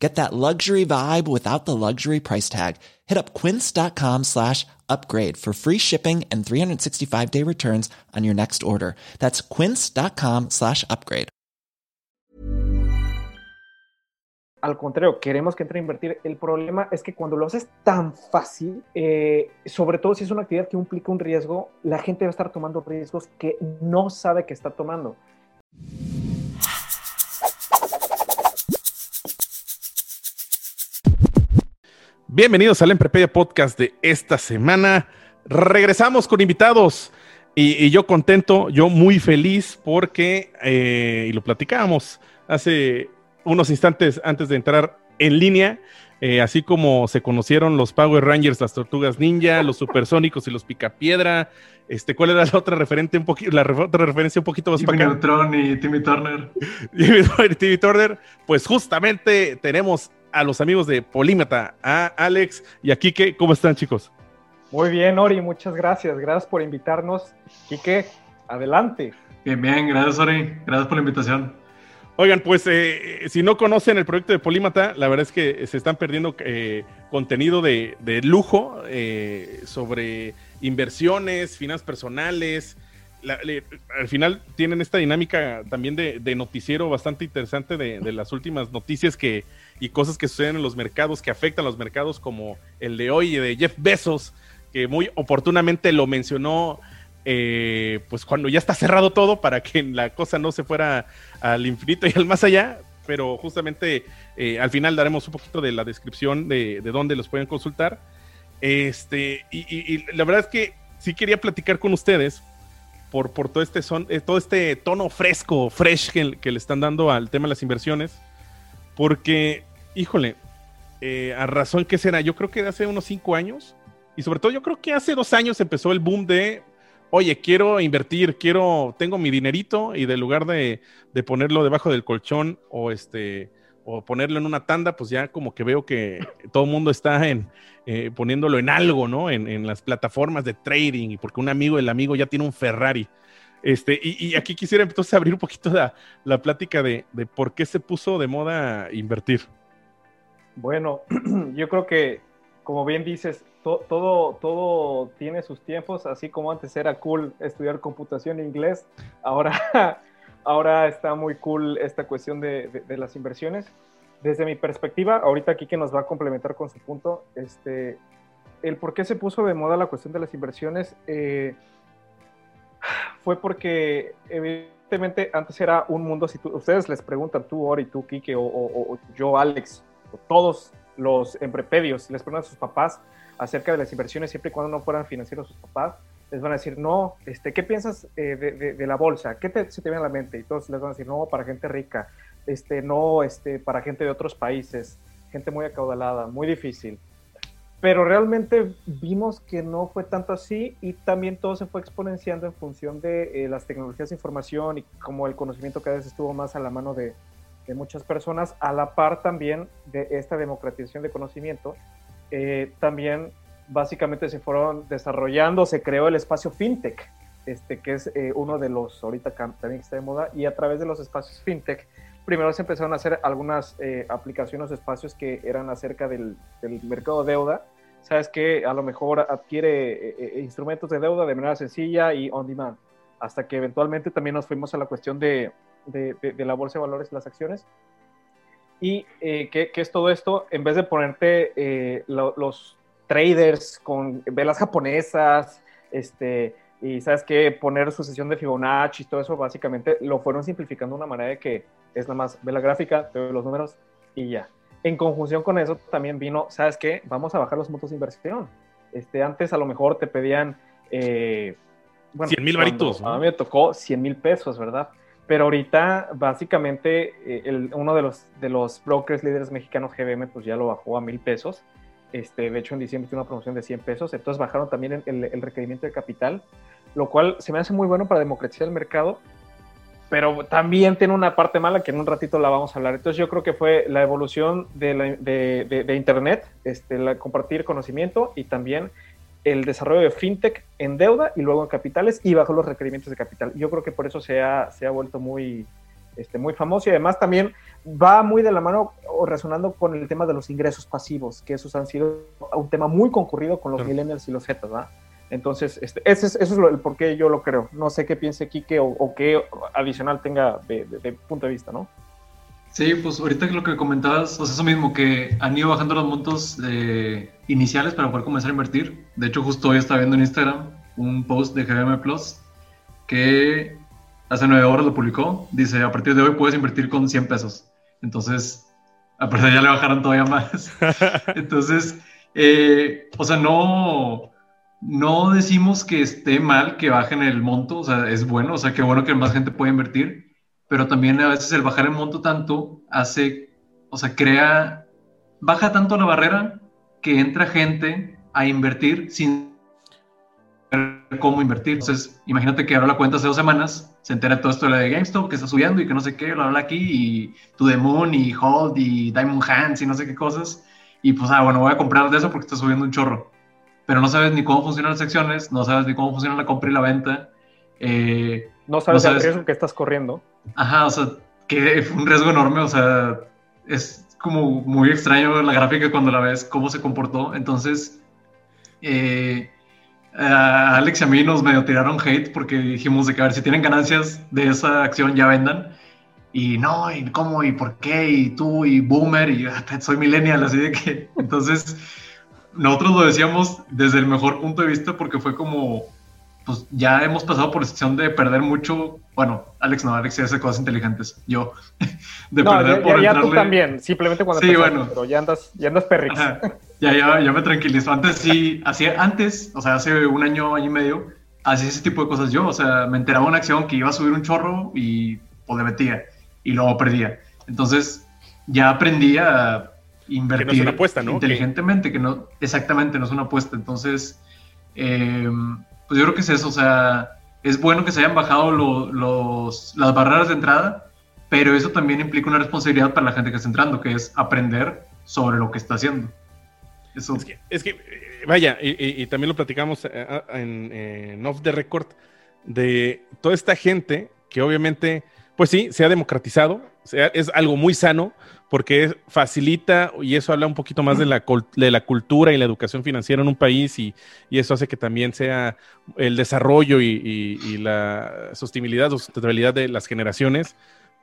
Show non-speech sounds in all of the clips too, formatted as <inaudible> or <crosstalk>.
Get that luxury vibe without the luxury price tag. Hit up quince.com slash upgrade for free shipping and 365 day returns on your next order. That's quince.com slash upgrade. Al contrario, queremos que entre a invertir. El problema es que cuando lo haces tan fácil, eh, sobre todo si es una actividad que implica un riesgo, la gente va a estar tomando riesgos que no sabe que está tomando. Bienvenidos al Emprepedia Podcast de esta semana. Regresamos con invitados y, y yo contento, yo muy feliz porque, eh, y lo platicábamos hace unos instantes antes de entrar en línea, eh, así como se conocieron los Power Rangers, las Tortugas Ninja, los Supersónicos y los Picapiedra. Este, ¿Cuál era la otra referente un poquito, la otra referencia un poquito más Jimmy para acá? Neutron y Timmy Turner. <laughs> Jimmy Timmy Turner, pues justamente tenemos a los amigos de Polímata, a Alex y a Kike. ¿Cómo están, chicos? Muy bien, Ori, muchas gracias. Gracias por invitarnos. Quique, adelante. Bien, bien, gracias, Ori. Gracias por la invitación. Oigan, pues eh, si no conocen el proyecto de Polímata, la verdad es que se están perdiendo eh, contenido de, de lujo eh, sobre inversiones, finanzas personales. La, le, al final tienen esta dinámica también de, de noticiero bastante interesante de, de, las últimas noticias que, y cosas que suceden en los mercados, que afectan a los mercados, como el de hoy de Jeff Bezos, que muy oportunamente lo mencionó eh, pues cuando ya está cerrado todo para que la cosa no se fuera al infinito y al más allá, pero justamente eh, al final daremos un poquito de la descripción de, de dónde los pueden consultar. Este, y, y, y, la verdad es que sí quería platicar con ustedes por, por todo, este son, eh, todo este tono fresco, fresh que, que, le están dando al tema de las inversiones, porque, híjole, eh, a razón que será, yo creo que hace unos cinco años, y sobre todo yo creo que hace dos años empezó el boom de oye, quiero invertir, quiero, tengo mi dinerito y de lugar de, de, ponerlo debajo del colchón o este o ponerlo en una tanda, pues ya como que veo que todo el mundo está en, eh, poniéndolo en algo, ¿no? En, en, las plataformas de trading, y porque un amigo del amigo ya tiene un Ferrari. Este, y, y aquí quisiera entonces abrir un poquito la, la plática de, de por qué se puso de moda invertir. Bueno, <clears throat> yo creo que, como bien dices, to, todo, todo tiene sus tiempos, así como antes era cool estudiar computación e inglés, ahora, <laughs> ahora está muy cool esta cuestión de, de, las inversiones. Desde mi perspectiva, ahorita aquí que nos va a complementar con su punto, este, el por qué se puso de moda la cuestión de las inversiones eh, fue porque evidentemente antes era un mundo, si tú, ustedes les preguntan, tú, Ori, tú, Kike, o, o, o yo, Alex, todos los emprepedios, les preguntan a sus papás, acerca de las inversiones siempre y cuando no fueran financieros sus papás, les van a decir, no, este, ¿qué piensas eh, de, de, la bolsa? ¿Qué te, se te viene a la mente? Y todos les van a decir, no, para gente rica, este, no, este, para gente de otros países, gente muy acaudalada, muy difícil. Pero realmente vimos que no fue tanto así y también todo se fue exponenciando en función de eh, las tecnologías de información y como el conocimiento cada vez estuvo más a la mano de, de muchas personas, a la par también de esta democratización de conocimiento, eh, también básicamente se fueron desarrollando, se creó el espacio fintech, este, que es eh, uno de los ahorita también está de moda, y a través de los espacios fintech, primero se empezaron a hacer algunas eh, aplicaciones o espacios que eran acerca del, del, mercado de deuda. Sabes que a lo mejor adquiere eh, instrumentos de deuda de manera sencilla y on demand, hasta que eventualmente también nos fuimos a la cuestión de, de, de, de la bolsa de valores las acciones. ¿Y eh, ¿qué, ¿qué, es todo esto? En vez de ponerte eh, lo, los traders con velas japonesas, este, y sabes qué, poner sucesión de Fibonacci y todo eso, básicamente lo fueron simplificando de una manera de que es nada más ve la gráfica, te ve los números y ya. En conjunción con eso también vino, ¿sabes qué? Vamos a bajar los montos de inversión. Este, antes a lo mejor te pedían... Eh, bueno, 100 mil varitos. ¿no? A mí me tocó 100 mil pesos, ¿verdad? Pero ahorita básicamente eh, el, uno de los, de los brokers líderes mexicanos GBM pues ya lo bajó a mil pesos. Este, de hecho, en diciembre tiene una promoción de 100 pesos, entonces bajaron también el, el, requerimiento de capital, lo cual se me hace muy bueno para democratizar el mercado, pero también tiene una parte mala que en un ratito la vamos a hablar. Entonces yo creo que fue la evolución de, Internet, este, la, compartir conocimiento y también el desarrollo de fintech en deuda y luego en capitales y bajo los requerimientos de capital. Yo creo que por eso se ha, se ha vuelto muy, este, muy famoso y además también va muy de la mano o resonando con el tema de los ingresos pasivos, que esos han sido un tema muy concurrido con los millennials y los Z, ¿verdad? Entonces, este, ese es, eso es el por qué yo lo creo. No sé qué piense Quique o, qué adicional tenga de, punto de vista, ¿no? Sí, pues ahorita lo que comentabas, pues eso mismo, que han ido bajando los montos eh, iniciales para poder comenzar a invertir. De hecho, justo hoy estaba viendo en Instagram un post de GBM Plus que hace nueve horas lo publicó. Dice, a partir de hoy puedes invertir con 100 pesos. Entonces, a partir de ya le bajaron todavía más. <laughs> Entonces, eh, o sea, no no decimos que esté mal que bajen el monto, o sea, es bueno, o sea, que bueno que más gente pueda invertir, pero también a veces el bajar el monto tanto hace, o sea, crea, baja tanto la barrera que entra gente a invertir sin saber cómo invertir. Entonces, imagínate que ahora la cuenta hace dos semanas, se entera todo esto de la de GameStop, que está subiendo y que no sé qué, lo habla aquí, y To The Moon, y Hold, y Diamond Hands, y no sé qué cosas, y pues, ah, bueno, voy a comprar de eso porque está subiendo un chorro pero no sabes ni cómo funcionan las acciones, no sabes ni cómo funciona la compra y la venta. Eh, no, sabes el riesgo que estás corriendo. Ajá, o sea, que fue un riesgo enorme, o sea, es como muy extraño la gráfica cuando la ves, cómo se comportó. Entonces, eh, a Alex y a mí nos medio tiraron hate porque dijimos de que a ver si tienen ganancias de esa acción ya vendan. Y no, y cómo, y por qué, y tú, y boomer, y ah, soy millennial, así de que. <laughs> Entonces nosotros lo decíamos desde el mejor punto de vista porque fue como, pues ya hemos pasado por la sección de perder mucho, bueno, Alex no, Alex hace cosas inteligentes, yo, <laughs> de perder por ya, tú también, simplemente cuando sí, bueno. pero ya andas, ya andas perrix. Ya, ya, ya me tranquilizo. Antes sí, hacía, antes, o sea, hace un año, año y medio, hacía ese tipo de cosas yo, o sea, me enteraba una acción que iba a subir un chorro y pues le metía y luego perdía. Entonces, ya aprendí a invertir no es una apuesta, ¿no? inteligentemente, que no, exactamente, no es una apuesta. Entonces, em, pues yo creo que es eso, o sea, es bueno que se hayan bajado los, las barreras de entrada, pero eso también implica una responsabilidad para la gente que está entrando, que es aprender sobre lo que está haciendo. Eso. Es que, eh, vaya, y, también lo platicamos eh, en, en Off the Record, de toda esta gente que obviamente, pues sí, se ha democratizado, es algo muy sano, porque facilita y eso habla un poquito más de la, de la cultura y la educación financiera en un país y, eso hace que también sea el desarrollo y, la sostenibilidad o sustentabilidad de las generaciones.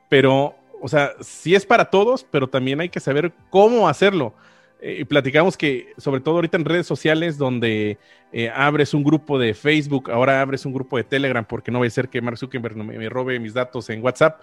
Pero, o sea, sí es para todos, pero también hay que saber cómo hacerlo. Eh, y platicamos que, sobre todo ahorita en redes sociales, donde eh, abres un grupo de Facebook, ahora abres un grupo de Telegram, porque no va a ser que Mark Zuckerberg me robe mis datos en WhatsApp.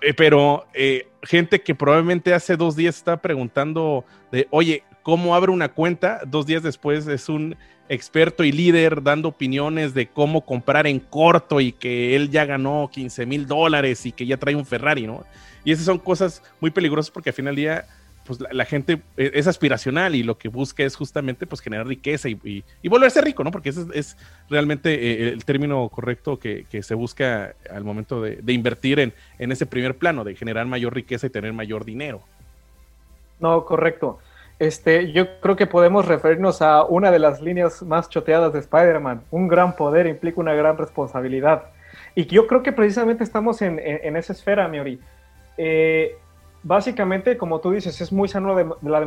Eh, pero eh, gente que probablemente hace dos días está preguntando de, oye, ¿cómo abre una cuenta? Dos días después es un experto y líder dando opiniones de cómo comprar en corto y que él ya ganó 15 mil dólares y que ya trae un Ferrari, ¿no? Y esas son cosas muy peligrosas porque al final del día pues la, gente e, es aspiracional y lo que busca es justamente pues generar riqueza y, volverse rico, ¿no? Porque ese es, realmente eh, el término correcto que, se busca al momento de, invertir en, en, ese primer plano, de generar mayor riqueza y tener mayor dinero. No, correcto. Este, yo creo que podemos referirnos a una de las líneas más choteadas de Spider-Man. Un gran poder implica una gran responsabilidad. Y yo creo que precisamente estamos en, en, esa esfera, Miori. Eh, básicamente, como tú dices, es muy sano de, la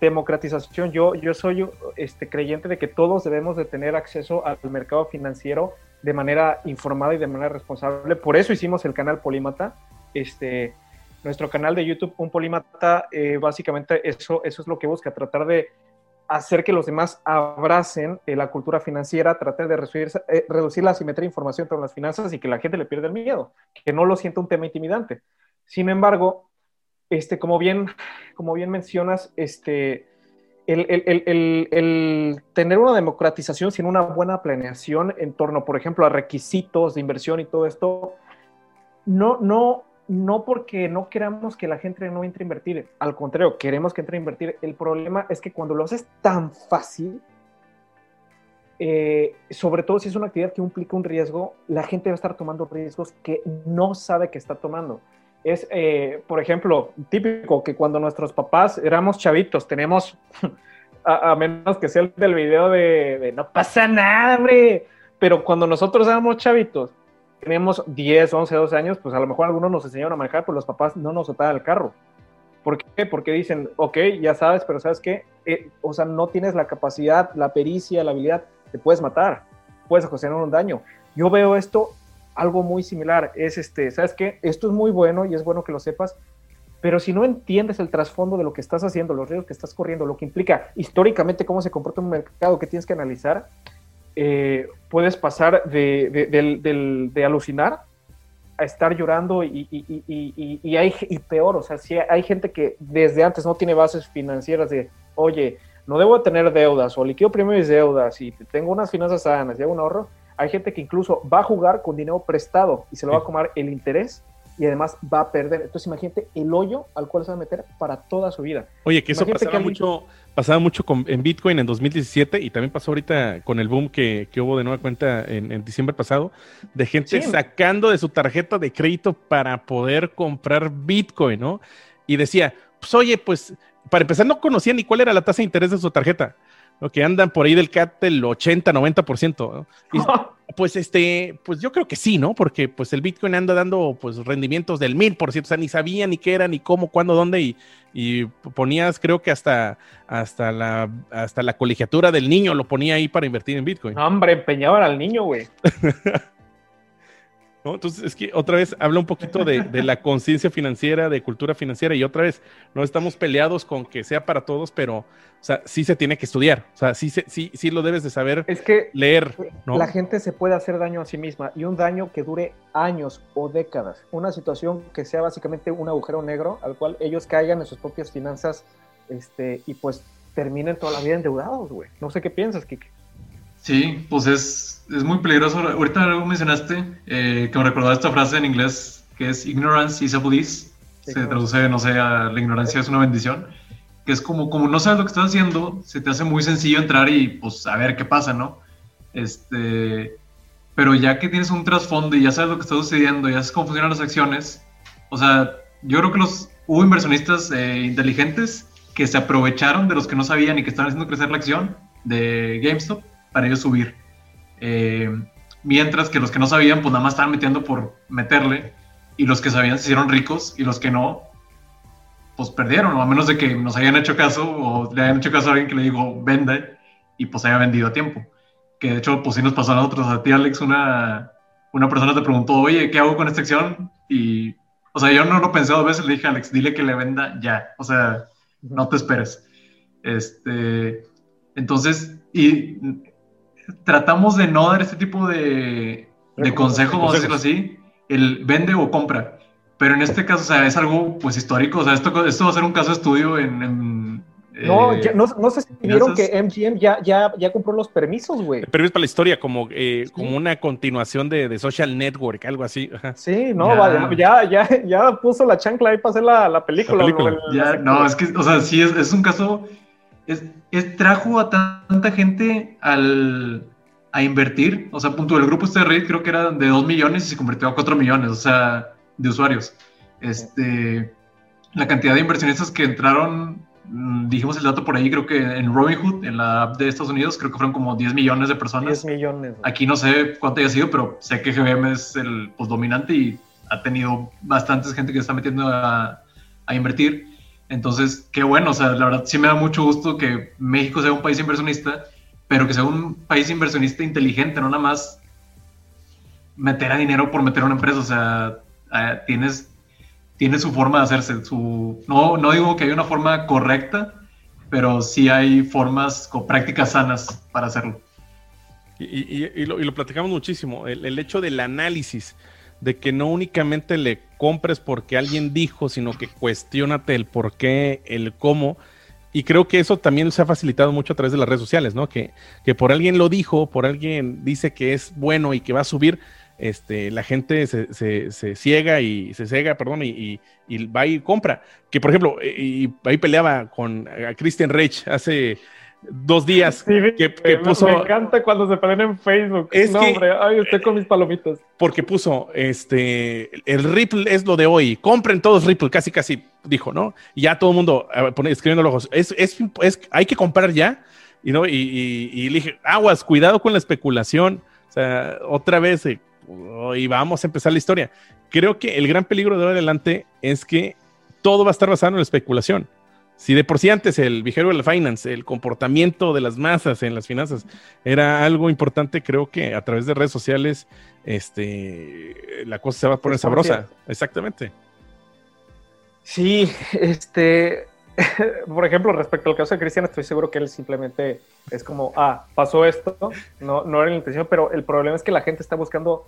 democratización. Yo, yo soy este, creyente de que todos debemos de tener acceso al mercado financiero de manera informada y de manera responsable. Por eso hicimos el canal Polímata. Este, nuestro canal de YouTube, Un Polímata, eh, básicamente eso, eso es lo que busca, tratar de hacer que los demás abracen eh, la cultura financiera, tratar de reducir, eh, reducir la asimetría de información entre las finanzas y que la gente le pierda el miedo, que no lo sienta un tema intimidante. Sin embargo, este, como bien, como bien mencionas, este, el, tener una democratización sin una buena planeación en torno, por ejemplo, a requisitos de inversión y todo esto, no, no, no porque no queramos que la gente no entre a invertir, al contrario, queremos que entre a invertir. El problema es que cuando lo haces tan fácil, eh, sobre todo si es una actividad que implica un riesgo, la gente va a estar tomando riesgos que no sabe que está tomando. Es, eh, por ejemplo, típico que cuando nuestros papás éramos chavitos, tenemos, <laughs> a, menos que sea el del video de, no pasa nada, hombre, pero cuando nosotros éramos chavitos, tenemos 10, 11, 12 años, pues a lo mejor algunos nos enseñaron a manejar, pero los papás no nos soltaban el carro. ¿Por qué? Porque dicen, ok, ya sabes, pero ¿sabes qué? Eh, o sea, no tienes la capacidad, la pericia, la habilidad te puedes matar, puedes ocasionar un daño. Yo veo esto algo muy similar, es este, ¿sabes qué? Esto es muy bueno y es bueno que lo sepas, pero si no entiendes el trasfondo de lo que estás haciendo, los riesgos que estás corriendo, lo que implica históricamente cómo se comporta un mercado que tienes que analizar, eh, puedes pasar de, de, alucinar a estar llorando y, y, y, y, hay, y peor, o sea, si hay gente que desde antes no tiene bases financieras de, oye, no debo tener deudas o liquido primero mis deudas y tengo unas finanzas sanas y hago un ahorro, hay gente que incluso va a jugar con dinero prestado y se lo va a comer el interés y además va a perder. Entonces imagínate el hoyo al cual se va a meter para toda su vida. Oye, que eso pasaba, mucho, pasaba mucho con, en Bitcoin en 2017 y también pasó ahorita con el boom que, hubo de nueva cuenta en, diciembre pasado, de gente sacando de su tarjeta de crédito para poder comprar Bitcoin, ¿no? Y decía, pues oye, pues para empezar, no conocían ni cuál era la tasa de interés de su tarjeta. Lo que andan por ahí del CAT del 80, 90%. <laughs> pues este, pues yo creo que sí, ¿no? Porque pues el Bitcoin anda dando pues rendimientos del 1000%, o sea, ni sabían ni qué era, ni cómo, cuándo, dónde, y, y ponías, creo que hasta, hasta, la, hasta la colegiatura del niño lo ponía ahí para invertir en Bitcoin. hombre, empeñaban al niño, güey. <laughs> Entonces, es que otra vez habla un poquito de, la conciencia financiera, de cultura financiera, y otra vez, no estamos peleados con que sea para todos, pero, o sea, sí se tiene que estudiar, o sea, sí, sí, sí lo debes de saber es que leer. La gente se puede hacer daño a sí misma, y un daño que dure años o décadas, una situación que sea básicamente un agujero negro al cual ellos caigan en sus propias finanzas, este, y pues terminen toda la vida endeudados, güey. No sé qué piensas, Kike. Sí, pues es, es muy peligroso. Ahorita algo mencionaste eh, que me recordaba esta frase en inglés que es ignorance is a bliss. se traduce, no sé, a la ignorancia es una bendición. Que es como, como no sabes lo que estás haciendo, se te hace muy sencillo entrar y pues a ver qué pasa, ¿no? Este, pero ya que tienes un trasfondo y ya sabes lo que está sucediendo, ya sabes cómo funcionan las acciones, o sea, yo creo que los hubo inversionistas eh, inteligentes que se aprovecharon de los que no sabían y que estaban haciendo crecer la acción de GameStop para ellos subir. Eh, mientras que los que no sabían, pues nada más estaban metiendo por meterle, y los que sabían se hicieron ricos, y los que no, pues perdieron, o a menos de que nos hayan hecho caso, o le hayan hecho caso a alguien que le dijo, vende, y pues haya vendido a tiempo. Que de hecho, pues sí nos pasó a nosotros, a ti Alex, una, una persona te preguntó, oye, ¿qué hago con esta acción? Y, o sea, yo no lo pensé dos veces, le dije, Alex, dile que le venda ya, o sea, no te esperes. Este, entonces, y tratamos de no dar este tipo de, de consejos, vamos a decirlo así, el vende o compra. Pero en este caso, o sea, es algo pues histórico, o sea, esto, esto va a ser un caso de estudio en... no, eh, no, no, sé si vieron que MGM ya, ya, ya compró los permisos, güey. Permisos para la historia, como, eh, como una continuación de, de, Social Network, algo así. Sí, no, ya. ya, ya, puso la chancla ahí para hacer la, la película. ya, no, es que, o sea, sí, es, es un caso es, trajo a tanta gente al, a invertir. O sea, punto del grupo este de Reddit creo que era de 2 millones y se convirtió a 4 millones, o sea, de usuarios. Este, la cantidad de inversionistas que entraron, mm, dijimos el dato por ahí, creo que en Robinhood, en la app de Estados Unidos, creo que fueron como 10 millones de personas. 10 millones. Aquí no sé cuánto haya sido, pero sé que GBM es el pues, dominante y ha tenido bastantes gente que se está metiendo a, a invertir. Entonces, qué bueno, o sea, la verdad sí me da mucho gusto que México sea un país inversionista, pero que sea un país inversionista inteligente, no nada más meter dinero por meter a una empresa, o sea, eh, tienes, tienes su forma de hacerse, su, no, no digo que hay una forma correcta, pero sí hay formas con prácticas sanas para hacerlo. Y, lo, platicamos muchísimo, el, el hecho del análisis de que no únicamente le compres porque alguien dijo, sino que cuestionate el por qué, el cómo. Y creo que eso también se ha facilitado mucho a través de las redes sociales, ¿no? Que, que por alguien lo dijo, por alguien dice que es bueno y que va a subir, este, la gente se, se, ciega y se cega, perdón, y, va y compra. Que por ejemplo, y, ahí peleaba con Christian Reich hace dos días que, puso. Me encanta cuando se ponen en Facebook. Es no, hombre, ay, estoy con mis palomitas. Porque puso, este, el Ripple es lo de hoy. Compren todos Ripple, casi, casi dijo, ¿no? Y ya todo el mundo escribiendo los ojos. Es, es, es, hay que comprar ya. Y, ¿no? y, y, le dije, aguas, cuidado con la especulación. O sea, otra vez, eh, y vamos a empezar la historia. Creo que el gran peligro de ahora adelante es que todo va a estar basado en la especulación. Si de por sí antes el behavioral finance, el comportamiento de las masas en las finanzas era algo importante, creo que a través de redes sociales este, la cosa se va a poner sabrosa. Exactamente. Sí, este, <laughs> por ejemplo, respecto al caso de Cristian, estoy seguro que él simplemente es como, ah, pasó esto, no, no era la intención, pero el problema es que la gente está buscando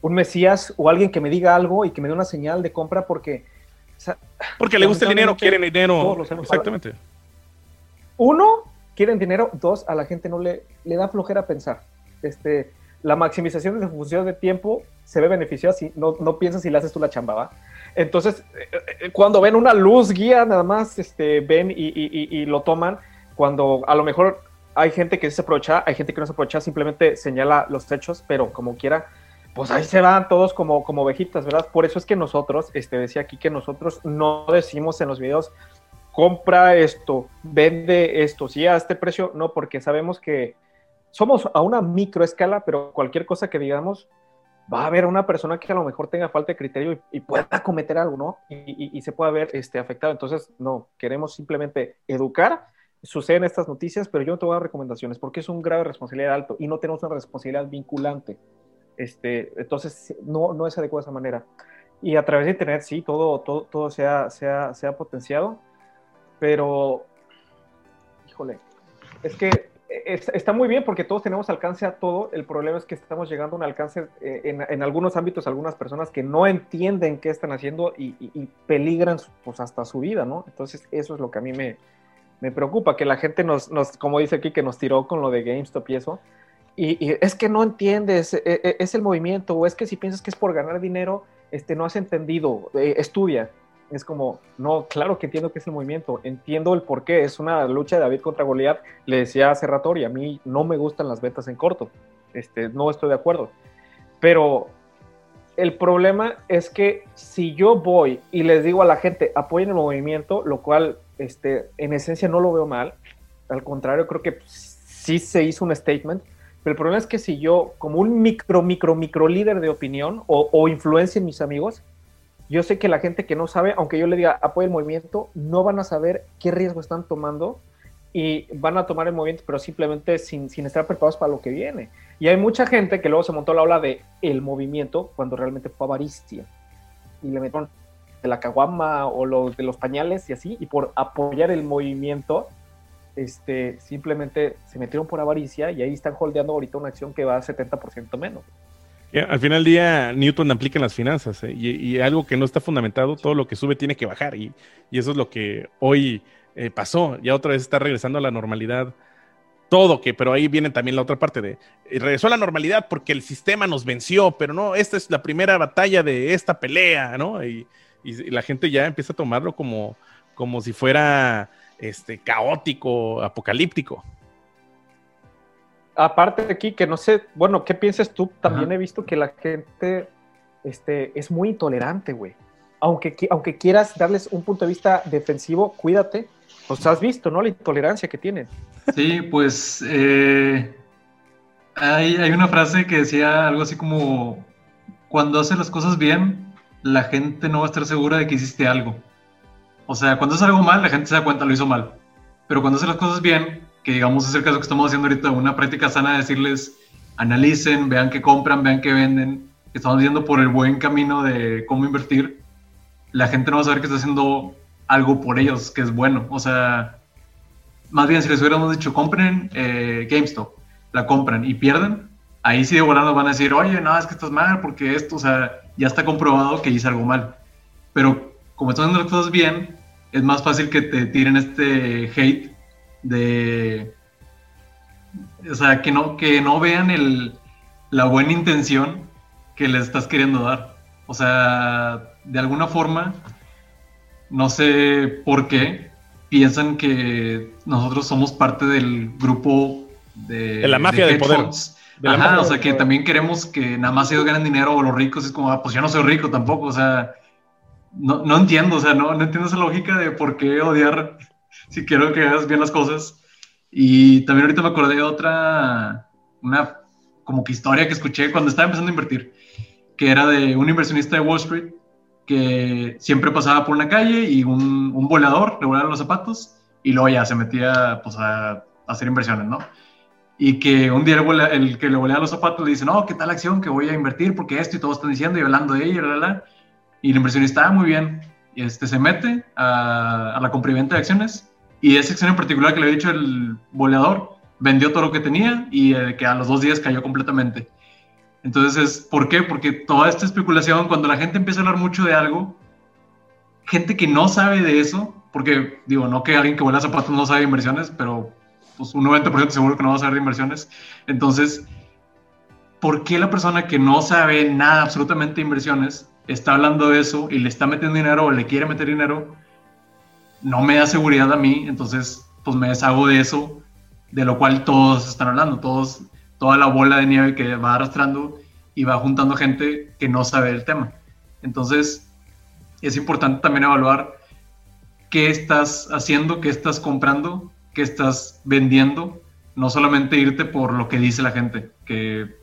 un Mesías o alguien que me diga algo y que me dé una señal de compra porque porque le gusta el dinero, quieren dinero. Exactamente. Uno, quieren dinero. Dos, a la gente no le, le da flojera pensar. Este, la maximización de la función de tiempo se ve beneficiosa si no, no piensas si le haces tú la chamba, Entonces, eh, eh, cuando ven una luz guía, nada más este, ven y, lo toman. Cuando a lo mejor hay gente que se aprovecha, hay gente que no se aprovecha, simplemente señala los hechos, pero como quiera, pues ahí se van todos como, como ovejitas, ¿verdad? Por eso es que nosotros, este, decía aquí que nosotros no decimos en los videos, compra esto, vende esto, sí, a este precio, no, porque sabemos que somos a una micro escala, pero cualquier cosa que digamos, va a haber una persona que a lo mejor tenga falta de criterio y, pueda cometer algo, ¿no? Y, se pueda ver este, afectado. Entonces, no, queremos simplemente educar. Suceden estas noticias, pero yo no te voy a dar recomendaciones porque es un grave responsabilidad alto y no tenemos una responsabilidad vinculante. Este, entonces, no, no es adecuado de esa manera. Y a través de Internet, sí, todo, todo, todo se, ha, se, potenciado, pero, híjole, es que está muy bien porque todos tenemos alcance a todo. El problema es que estamos llegando a un alcance eh, en, en, algunos ámbitos, algunas personas que no entienden qué están haciendo y, y, peligran pues, hasta su vida, ¿no? Entonces, eso es lo que a mí me, me preocupa, que la gente nos, nos, como dice aquí, que nos tiró con lo de GameStop y eso. Y, es que no entiendes, e, e, es, el movimiento, o es que si piensas que es por ganar dinero, este, no has entendido, eh, estudia. Es como, no, claro que entiendo que es el movimiento, entiendo el por qué, es una lucha de David contra Goliat, le decía hace rato, y a mí no me gustan las ventas en corto, este, no estoy de acuerdo. Pero el problema es que si yo voy y les digo a la gente, apoyen el movimiento, lo cual este, en esencia no lo veo mal, al contrario, creo que sí se hizo un statement, pero el problema es que si yo, como un micro, micro, micro líder de opinión o, influencia en mis amigos, yo sé que la gente que no sabe, aunque yo le diga apoya el movimiento, no van a saber qué riesgo están tomando y van a tomar el movimiento, pero simplemente sin, sin estar preparados para lo que viene. Y hay mucha gente que luego se montó la ola de el movimiento cuando realmente fue avaricia. Y le metieron de la caguama o de los pañales y así, y por apoyar el movimiento este, simplemente se metieron por avaricia y ahí están holdeando ahorita una acción que va a 70% menos. al final del día, Newton aplica en las finanzas ¿eh? y, algo que no está fundamentado, todo lo que sube tiene que bajar y, eso es lo que hoy eh, pasó. Ya otra vez está regresando a la normalidad todo, que, pero ahí viene también la otra parte de, eh, regresó a la normalidad porque el sistema nos venció, pero no, esta es la primera batalla de esta pelea, ¿no? Y, y la gente ya empieza a tomarlo como, como si fuera este, caótico, apocalíptico. Aparte de aquí, que no sé, bueno, ¿qué piensas tú? También he visto que la gente este, es muy intolerante, güey. Aunque, aunque quieras darles un punto de vista defensivo, cuídate. Pues has visto, ¿no? La intolerancia que tienen. Sí, pues eh, hay, hay una frase que decía algo así como, cuando haces las cosas bien, la gente no va a estar segura de que hiciste algo. O sea, cuando hace algo mal, la gente se da cuenta, lo hizo mal. Pero cuando hace las cosas bien, que digamos es el caso que estamos haciendo ahorita, una práctica sana de decirles, analicen, vean qué compran, vean qué venden, estamos yendo por el buen camino de cómo invertir, la gente no va a saber que está haciendo algo por ellos, que es bueno. O sea, más bien si les hubiéramos dicho, compren eh, GameStop, la compran y pierden, ahí sí de volando van a decir, oye, no, es que estás mal porque esto, o sea, ya está comprobado que hice algo mal. Pero como están haciendo las cosas bien, es más fácil que te tiren este hate de... O sea, que no, que no vean el, la buena intención que les estás queriendo dar. O sea, de alguna forma, no sé por qué, piensan que nosotros somos parte del grupo de, de la mafia del poder. De Ajá, o sea, que también queremos que nada más ellos ganen dinero o los ricos es como, ah, pues yo no soy rico tampoco, o sea, no, no entiendo, o sea, no, no entiendo esa lógica de por qué odiar si quiero que hagas bien las cosas. Y también ahorita me acordé de otra, una como que historia que escuché cuando estaba empezando a invertir, que era de un inversionista de Wall Street que siempre pasaba por una calle y un, un volador le volaba los zapatos y luego ya se metía pues, a, a hacer inversiones, ¿no? Y que un día el, que le volea los zapatos le dice, no, ¿qué tal acción que voy a invertir? Porque esto y todos están diciendo y hablando de ella, bla, y el inversionista, ah, muy bien, este, se mete a, a la compra y venta de acciones y esa acción en particular que le he dicho el boleador, vendió todo lo que tenía y eh, que a los dos días cayó completamente. Entonces, ¿por qué? Porque toda esta especulación, cuando la gente empieza a hablar mucho de algo, gente que no sabe de eso, porque digo, no que alguien que vuela zapatos no sabe de inversiones, pero pues un 90% seguro que no va a saber de inversiones. Entonces, ¿por qué la persona que no sabe nada absolutamente de inversiones está hablando de eso y le está metiendo dinero o le quiere meter dinero? No me da seguridad a mí, entonces pues me deshago de eso, de lo cual todos están hablando, todos, toda la bola de nieve que va arrastrando y va juntando gente que no sabe el tema. Entonces, es importante también evaluar qué estás haciendo, qué estás comprando que estás vendiendo, no solamente irte por lo que dice la gente, que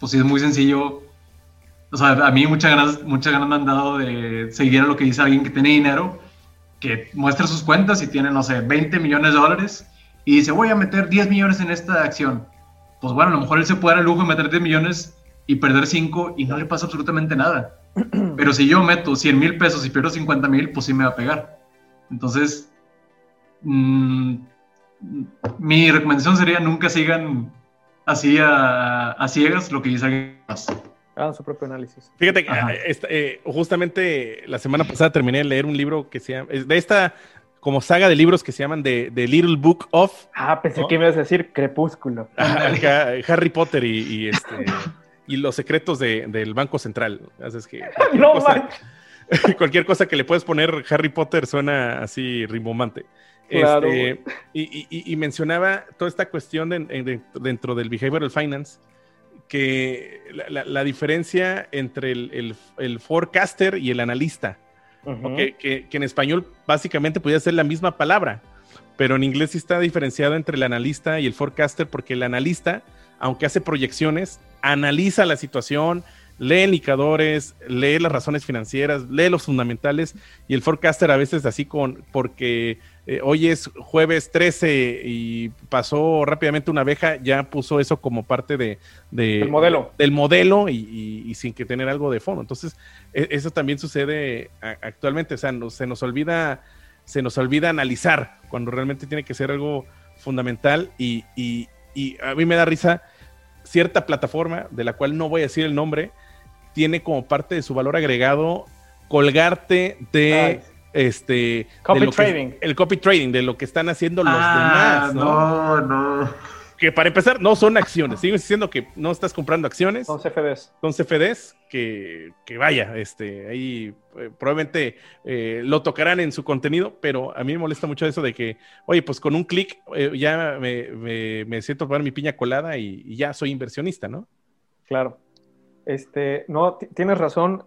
pues sí es muy sencillo. O sea, a mí muchas ganas, muchas ganas me han dado de seguir a lo que dice alguien que tiene dinero, que muestra sus cuentas y tiene, no sé, 20 millones de dólares y dice, voy a meter 10 millones en esta acción. Pues bueno, a lo mejor él se puede dar el lujo de meter 10 millones y perder 5 y no le pasa absolutamente nada. <clears throat> Pero si yo meto 100 mil pesos y pierdo 50 mil, pues sí me va a pegar. Entonces, mmm, mi recomendación sería nunca sigan así a, ciegas lo que dice alguien más. Hagan su propio análisis. Fíjate que eh, eh, justamente la semana pasada terminé de leer un libro que se llama, de esta como saga de libros que se llaman The, Little Book of. Ah, pensé que me ibas a decir Crepúsculo. Harry Potter y, este, y los secretos del Banco Central. Haces que <laughs> no, <laughs> cualquier cosa que le puedes poner Harry Potter suena así rimbombante. Este, y, mencionaba toda esta cuestión dentro del behavioral finance, que la, diferencia entre el, forecaster y el analista, que, en español básicamente podría ser la misma palabra, pero en inglés sí está diferenciado entre el analista y el forecaster, porque el analista, aunque hace proyecciones, analiza la situación, lee indicadores, lee las razones financieras, lee los fundamentales, y el forecaster a veces así con, porque eh, hoy es jueves 13 y pasó rápidamente una abeja, ya puso eso como parte de, del modelo, del modelo y, sin que tener algo de fondo. Entonces, e, eso también sucede actualmente, o sea, se nos olvida, se nos olvida analizar cuando realmente tiene que ser algo fundamental y, a mí me da risa cierta plataforma de la cual no voy a decir el nombre, tiene como parte de su valor agregado colgarte de este copy trading. el copy trading de lo que están haciendo los ah, demás. ¿no? no, Que para empezar, no son acciones. Sigo diciendo que no estás comprando acciones. Son CFDs. Son CFDs que, que vaya, este, ahí eh, probablemente eh, lo tocarán en su contenido, pero a mí me molesta mucho eso de que, oye, pues con un clic eh, ya me, me, siento para mi piña colada y, ya soy inversionista, ¿no? Claro. Este, no, tienes razón.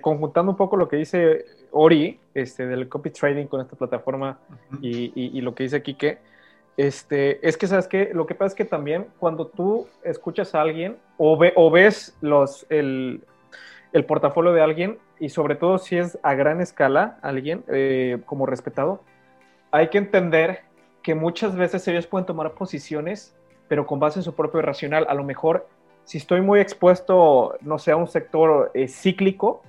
conjuntando un poco lo que dice Ori, este, del copy trading con esta plataforma y, lo que dice Kike, este, es que, ¿sabes qué? Lo que pasa es que también cuando tú escuchas a alguien o, ve, o ves los, el, portafolio de alguien, y sobre todo si es a gran escala alguien eh, como respetado, hay que entender que muchas veces ellos pueden tomar posiciones, pero con base en su propio racional. A lo mejor, si estoy muy expuesto, no sé, a un sector eh, cíclico,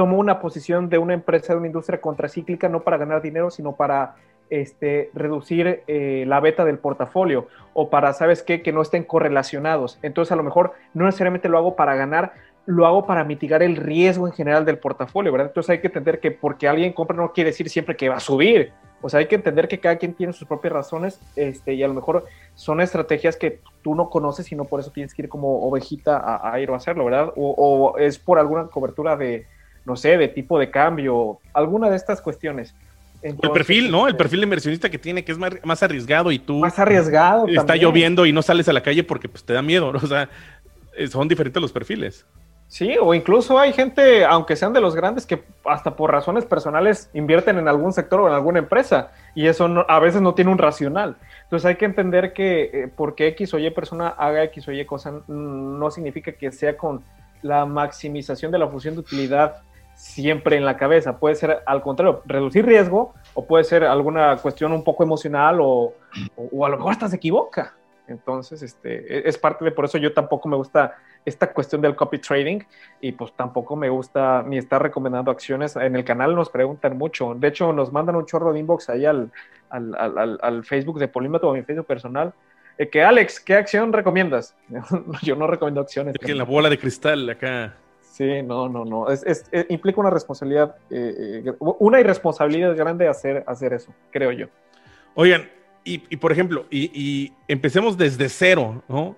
tomo una posición de una empresa, de una industria contracíclica, no para ganar dinero, sino para este, reducir eh, la beta del portafolio o para, ¿sabes qué?, que no estén correlacionados. Entonces, a lo mejor no necesariamente lo hago para ganar, lo hago para mitigar el riesgo en general del portafolio, ¿verdad? Entonces hay que entender que porque alguien compra no quiere decir siempre que va a subir. O sea, hay que entender que cada quien tiene sus propias razones este, y a lo mejor son estrategias que tú no conoces y no por eso tienes que ir como ovejita a, ir a hacerlo, ¿verdad? o es por alguna cobertura de, no sé, de tipo de cambio, alguna de estas cuestiones. el perfil, ¿no? El este, perfil de inversionista que tiene, que es más, arriesgado y tú... Más arriesgado. Está lloviendo y no sales a la calle porque pues, te da miedo, <laughs> O sea, eh, son diferentes los perfiles. Sí, o incluso hay gente, aunque sean de los grandes, que hasta por razones personales invierten en algún sector o en alguna empresa y eso a veces no tiene un racional. Entonces hay que entender que eh, porque X o Y persona haga X o Y cosa no significa que sea con la maximización de la función de utilidad siempre en la cabeza. Puede ser al contrario, reducir riesgo o puede ser alguna cuestión un poco emocional o, o, a lo mejor hasta se equivoca. Entonces, este, e, es parte de por eso yo tampoco me gusta esta cuestión del copy trading y pues tampoco me gusta ni estar recomendando acciones. En el canal nos preguntan mucho. De hecho, nos mandan un chorro de inbox ahí al, al, al, Facebook de Polímetro o mi Facebook personal. Eh, que Alex, ¿qué acción recomiendas? <laughs> yo no recomiendo acciones. En la bola de cristal acá. Sí, no, no, no. Es, eh, implica una responsabilidad, eh, una irresponsabilidad grande hacer, hacer eso, creo yo. Oigan, y, por ejemplo, y, empecemos desde cero, ¿no?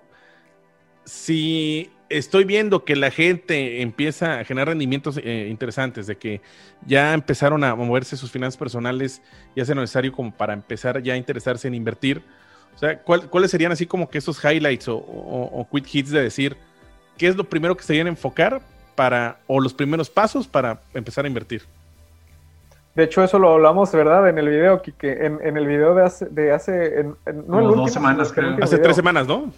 Si estoy viendo que la gente empieza a generar rendimientos eh, interesantes, de que ya empezaron a moverse sus finanzas personales, ya sea necesario como para empezar ya a interesarse en invertir. O sea, ¿cuáles serían así como que esos highlights o, o, quick hits de decir qué es lo primero que se deben enfocar para, o los primeros pasos para empezar a invertir? De hecho, eso lo hablamos, ¿verdad? En el video, que en, en el video de hace, de hace no el dos semanas, creo. Hace tres semanas, ¿no?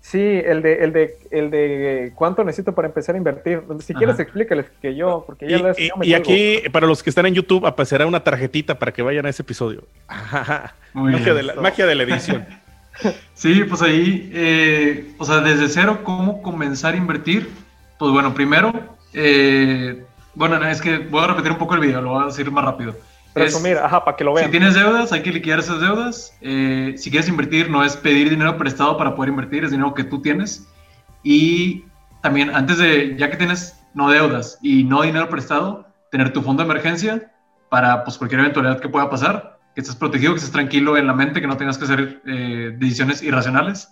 Sí, el de, el de, el de cuánto necesito para empezar a invertir. Si quieres, explícales que yo, porque ya y, y, y aquí, para los que están en YouTube, aparecerá una tarjetita para que vayan a ese episodio. <laughs> magia, de la, magia de la edición. <laughs> sí, pues ahí, eh, o sea, desde cero, ¿cómo comenzar a invertir? Pues bueno, primero, eh, bueno, es que voy a repetir un poco el video, lo voy a decir más rápido. Resumir, ajá, para que lo vean. Si tienes deudas, hay que liquidar esas deudas. Eh, si quieres invertir, no es pedir dinero prestado para poder invertir, es dinero que tú tienes. Y también, antes de, ya que tienes no deudas y no dinero prestado, tener tu fondo de emergencia para pues, cualquier eventualidad que pueda pasar, que estés protegido, que estés tranquilo en la mente, que no tengas que hacer eh, decisiones irracionales.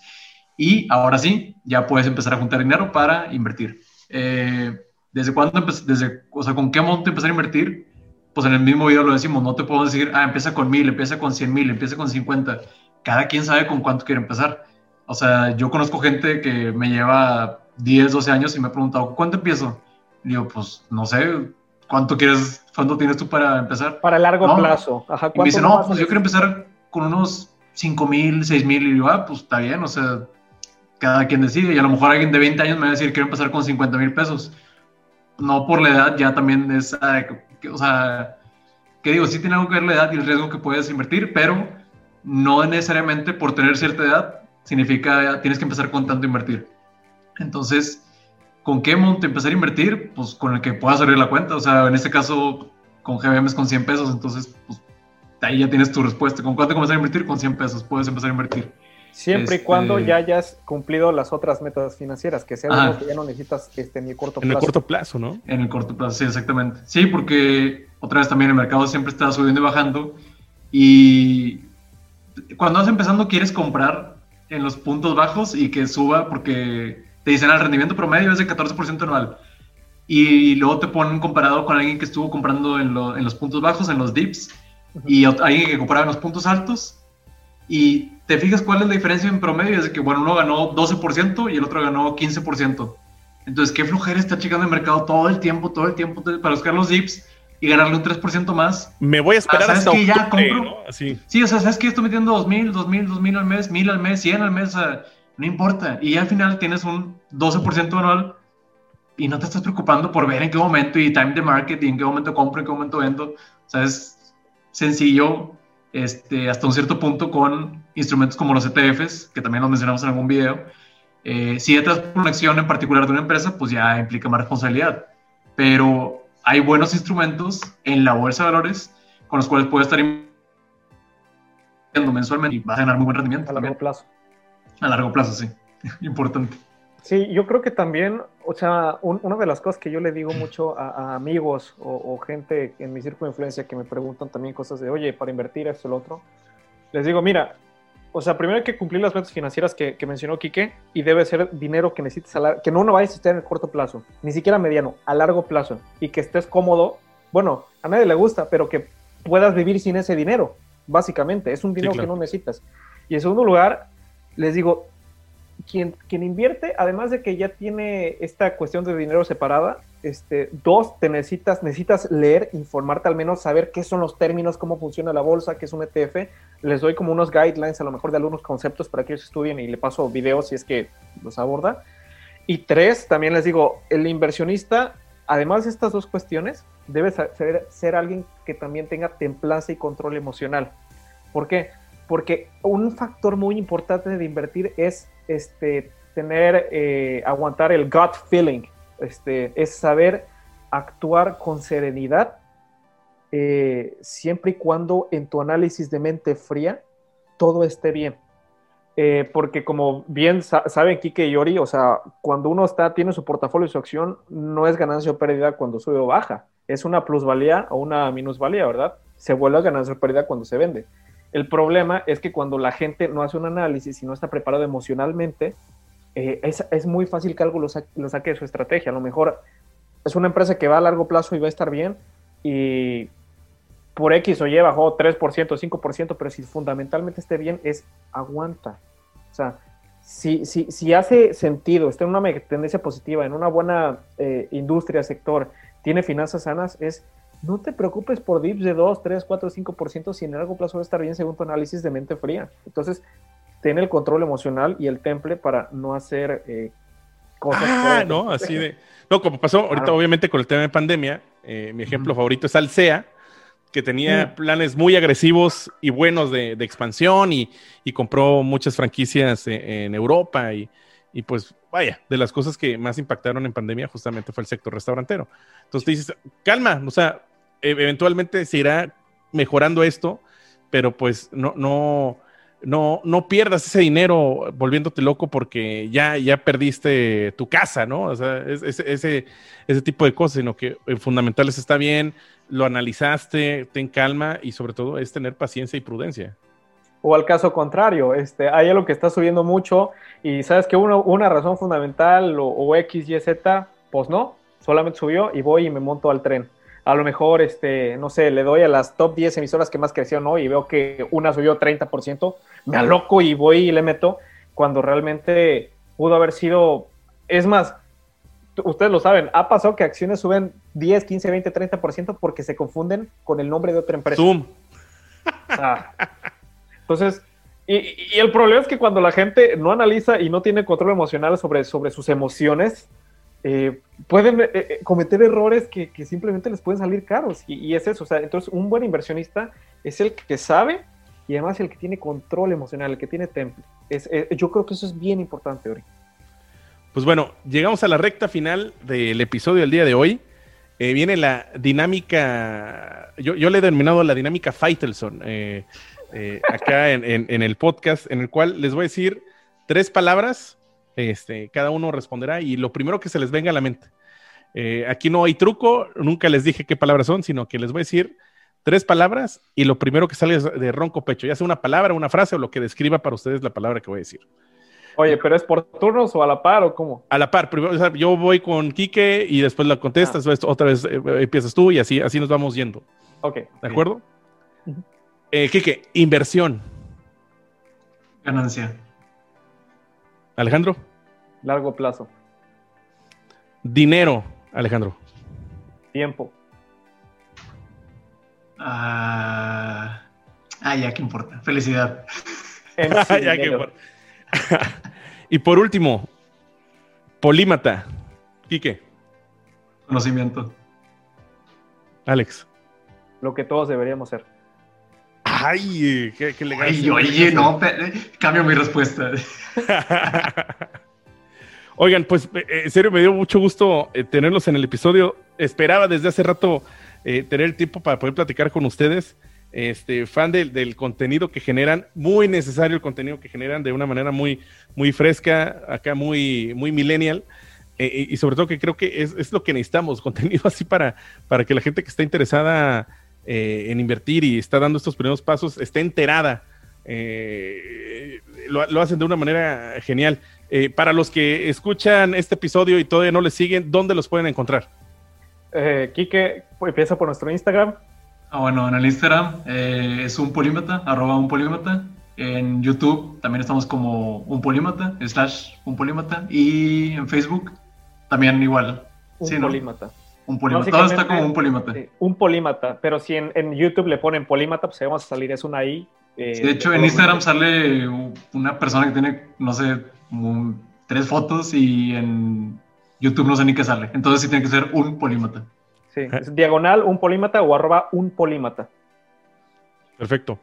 Y ahora sí, ya puedes empezar a juntar dinero para invertir. Eh, ¿Desde cuándo, desde, o sea, con qué monto empezar a invertir? Pues en el mismo video lo decimos, no te puedo decir, ah, empieza con mil, empieza con cien mil, empieza con cincuenta. Cada quien sabe con cuánto quiere empezar. O sea, yo conozco gente que me lleva 10, 12 años y me ha preguntado, ¿cuánto empiezo? Y digo, pues no sé, ¿cuánto quieres, cuánto tienes tú para empezar? Para largo plazo. Ajá, y me dice, no, pues yo quiero empezar con unos 5 mil, 6 mil. Y digo, ah, pues está bien, o sea, cada quien decide. Y a lo mejor alguien de 20 años me va a decir, quiero empezar con 50 mil pesos no por la edad, ya también es, o sea, que digo, sí tiene algo que ver la edad y el riesgo que puedes invertir, pero no necesariamente por tener cierta edad significa tienes que empezar con tanto invertir. Entonces, ¿con qué monto empezar a invertir? Pues con el que puedas abrir la cuenta, o sea, en este caso con GBM es con 100 pesos, entonces, pues ahí ya tienes tu respuesta. ¿Con cuánto comenzar a invertir? Con 100 pesos, puedes empezar a invertir. Siempre y cuando este, ya hayas cumplido las otras metas financieras, que sea algo que ya no necesitas este, en el corto plazo. En el corto plazo, ¿no? En el corto plazo, sí, exactamente. Sí, porque otra vez también el mercado siempre está subiendo y bajando. Y cuando vas empezando quieres comprar en los puntos bajos y que suba porque te dicen el rendimiento promedio es de 14% anual. Y luego te ponen comparado con alguien que estuvo comprando en, en los puntos bajos, en los dips, y alguien que compraba en los puntos altos. Y te fijas cuál es la diferencia en promedio, es que, bueno, uno ganó 12% y el otro ganó 15%. Entonces, qué flojera está checando el mercado todo el tiempo, todo el tiempo para buscar los dips y ganarle un 3% más. Me voy a esperar ah, hasta que ya compro? Sí, o sea, ¿sabes que Estoy metiendo 2000, 2000, 2000 al mes, 1000 al mes, 100 al mes, no importa. Y ya al final tienes un 12% anual y no te estás preocupando por ver en qué momento y time de market y en qué momento compro, en qué momento vendo. O sea, es sencillo este, hasta un cierto punto con instrumentos como los ETFs, que también los mencionamos en algún video. Eh, si detrás una acción en particular de una empresa, pues ya implica más responsabilidad. Pero hay buenos instrumentos en la bolsa de valores con los cuales puedes estar invirtiendo mensualmente y vas a ganar muy buen rendimiento. A largo plazo. A largo plazo, sí. <laughs> Importante. Sí, yo creo que también, o sea, una de las cosas que yo le digo mucho a, amigos o, gente en mi círculo de influencia que me preguntan también cosas de, oye, para invertir esto, lo otro, les digo, mira, o sea, primero hay que cumplir las metas financieras que, mencionó Quique y debe ser dinero que necesites, a que no no vayas a estar en el corto plazo, ni siquiera mediano, a largo plazo y que estés cómodo. Bueno, a nadie le gusta, pero que puedas vivir sin ese dinero, básicamente. Es un dinero que no necesitas. Y en segundo lugar, les digo, quien, quien invierte, además de que ya tiene esta cuestión de dinero separada, este, dos, te necesitas, necesitas leer, informarte al menos, saber qué son los términos, cómo funciona la bolsa, qué es un ETF. Les doy como unos guidelines, a lo mejor de algunos conceptos para que ellos estudien y le paso videos si es que los aborda. Y tres, también les digo, el inversionista, además de estas dos cuestiones, debe ser, ser alguien que también tenga templanza y control emocional. ¿Por qué? Porque un factor muy importante de invertir es este, tener, eh, aguantar el gut feeling, este, es saber actuar con serenidad, eh, siempre y cuando en tu análisis de mente fría todo esté bien. Eh, porque como bien saben Kike y Ori, o sea, cuando uno está, tiene su portafolio y su acción, no es ganancia o pérdida cuando sube o baja, es una plusvalía o una minusvalía, ¿verdad? Se vuelve a ganancia o pérdida cuando se vende. El problema es que cuando la gente no hace un análisis y no está preparado emocionalmente, eh, es, muy fácil que algo lo, saque de su estrategia. A lo mejor es una empresa que va a largo plazo y va a estar bien y por X o Y bajó 3%, 5%, pero si fundamentalmente esté bien, es aguanta. O sea, si, si, si hace sentido, está en una tendencia positiva, en una buena eh, industria, sector, tiene finanzas sanas, es no te preocupes por dips de 2, 3, 4, 5% si en largo plazo va a estar bien según tu análisis de mente fría. Entonces, ten el control emocional y el temple para no hacer eh, cosas. Ah, no, así de. No, como pasó <laughs> ahorita, obviamente, con el tema de pandemia, eh, mi ejemplo favorito es Alsea, que tenía planes muy agresivos y buenos de, expansión y, compró muchas franquicias e, en, Europa y, y, pues vaya, de las cosas que más impactaron en pandemia justamente fue el sector restaurantero. Entonces dices, calma, o sea, e, eventualmente se irá mejorando esto, pero pues no, no, no, no pierdas ese dinero volviéndote loco porque ya, ya perdiste tu casa, ¿no? O sea, ese, ese tipo de cosas, sino que en fundamentales está bien, lo analizaste, ten calma y sobre todo es tener paciencia y prudencia. O al caso contrario, este, hay algo que está subiendo mucho y sabes que uno, una razón fundamental o, o X, Y, Z, pues no, solamente subió y voy y me monto al tren a lo mejor, este, no sé, le doy a las top 10 emisoras que más crecieron hoy y veo que una subió 30%, me aloco y voy y le meto, cuando realmente pudo haber sido, es más, ustedes lo saben, ha pasado que acciones suben 10, 15, 20, 30% porque se confunden con el nombre de otra empresa. Zoom. Entonces, y, el problema es que cuando la gente no analiza y no tiene control emocional sobre, sobre sus emociones, eh, pueden eh, eh, cometer errores que, simplemente les pueden salir caros. Y, es eso, o sea, entonces un buen inversionista es el que sabe y además el que tiene control emocional, el que tiene temple. Yo creo que eso es bien importante, Ori. Pues bueno, llegamos a la recta final del episodio del día de hoy. viene la dinámica, yo, le he denominado la dinámica Faitelson acá en el podcast, en el cual les voy a decir tres palabras este, cada uno responderá y lo primero que se les venga a la mente. Eh, aquí no hay truco, nunca les dije qué palabras son, sino que les voy a decir tres palabras y lo primero que sale es de ronco pecho, ya sea una palabra, una frase o lo que describa para ustedes la palabra que voy a decir. Oye, pero es por turnos o a la par o cómo? A la par, primero, yo voy con Quique y después la contestas, ah. otra vez eh, empiezas tú y así, así nos vamos yendo. Ok. ¿De acuerdo? Eh, Quique, inversión. Ganancia. Alejandro. Largo plazo. Dinero, Alejandro. Tiempo. Ah, ah ya que importa. Felicidad. <laughs> <laughs> ya que importa. <laughs> y por último, polímata. Quique. Conocimiento. Alex. Lo que todos deberíamos ser. Ay, qué, qué Ay, oye, no, cambio mi respuesta. <laughs> Oigan, pues eh, en serio me dio mucho gusto eh, tenerlos en el episodio. Esperaba desde hace rato eh, tener el tiempo para poder platicar con ustedes. Este, fan del contenido que generan, muy necesario el contenido que generan de una manera muy, muy fresca, acá muy, muy millennial. y sobre todo que creo que es, es, lo que necesitamos, <laughs> contenido así para, para que la gente que está interesada eh, en invertir y está dando estos primeros pasos, está enterada. Eh, lo, hacen de una manera genial. Eh, para los que escuchan este episodio y todavía no les siguen, ¿dónde los pueden encontrar? Quique, empieza por nuestro Instagram, Ah, bueno, en el Instagram eh, es un polímata, arroba un polímata. En YouTube también estamos como un polímata, slash un polímata. Y en Facebook también igual. Un Sí, ¿no? Un polímata. Todo está como un polímata. un polímata. Pero si en, en YouTube le ponen polímata, pues ahí vamos a salir, es una I. eh, de hecho, en Instagram sale una persona que tiene, no sé, tres fotos y en YouTube no sé ni qué sale. Entonces sí tiene que ser un polímata. Sí, es diagonal, un polímata o arroba un polímata. Perfecto.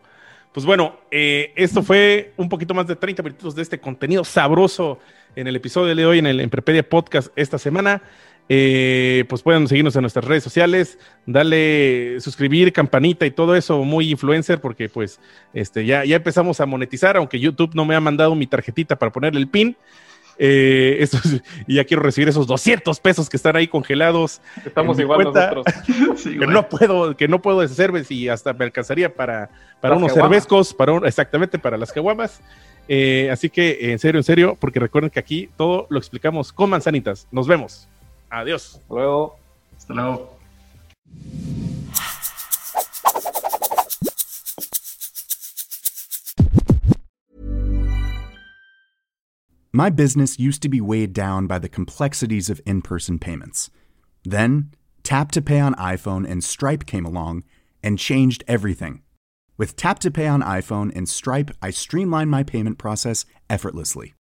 Pues bueno, eh, esto fue un poquito más de 30 minutos de este contenido sabroso en el episodio de hoy en el Emprepedia Podcast esta semana. Eh, pues pueden seguirnos en nuestras redes sociales, dale suscribir, campanita y todo eso, muy influencer, porque pues este, ya, ya empezamos a monetizar, aunque YouTube no me ha mandado mi tarjetita para ponerle el pin. Eh, <laughs> y ya quiero recibir esos 200 pesos que están ahí congelados Estamos igual cuenta- nosotros. <laughs> <laughs> Sí, que no puedo, que no puedo deshacerme si hasta me alcanzaría para, para Las unos cervezcos, para un- exactamente para las caguamas. Eh, así que en serio, en serio, porque recuerden que aquí todo lo explicamos con manzanitas. Nos vemos. Adiós. Luego. Hasta luego. My business used to be weighed down by the complexities of in person payments. Then, Tap to Pay on iPhone and Stripe came along and changed everything. With Tap to Pay on iPhone and Stripe, I streamlined my payment process effortlessly.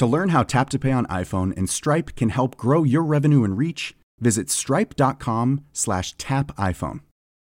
To learn how Tap to Pay on iPhone and Stripe can help grow your revenue and reach, visit stripe.com/tapiphone.